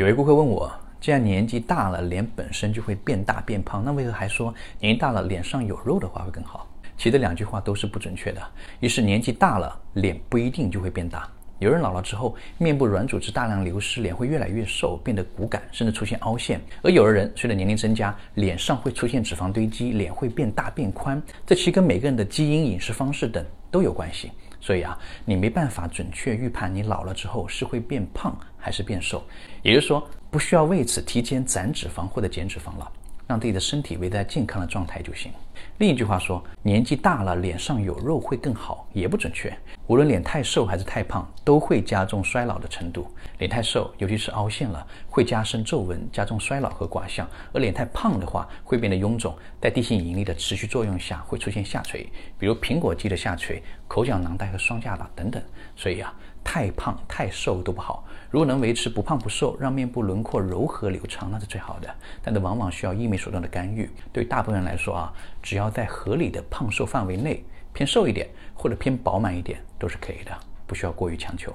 有位顾客问我，既然年纪大了，脸本身就会变大变胖，那为何还说年纪大了脸上有肉的话会更好？其实这两句话都是不准确的。一是年纪大了，脸不一定就会变大。有人老了之后，面部软组织大量流失，脸会越来越瘦，变得骨感，甚至出现凹陷；而有的人随着年龄增加，脸上会出现脂肪堆积，脸会变大变宽。这其实跟每个人的基因、饮食方式等都有关系。所以啊，你没办法准确预判你老了之后是会变胖还是变瘦。也就是说，不需要为此提前攒脂肪或者减脂肪了。让自己的身体维持在健康的状态就行。另一句话说，年纪大了脸上有肉会更好，也不准确。无论脸太瘦还是太胖，都会加重衰老的程度。脸太瘦，尤其是凹陷了，会加深皱纹，加重衰老和卦象；而脸太胖的话，会变得臃肿，在地心引力的持续作用下，会出现下垂，比如苹果肌的下垂、口角囊袋和双下巴等等。所以啊。太胖太瘦都不好，如果能维持不胖不瘦，让面部轮廓柔和流畅，那是最好的。但这往往需要医美手段的干预。对大部分人来说啊，只要在合理的胖瘦范围内，偏瘦一点或者偏饱满一点都是可以的，不需要过于强求。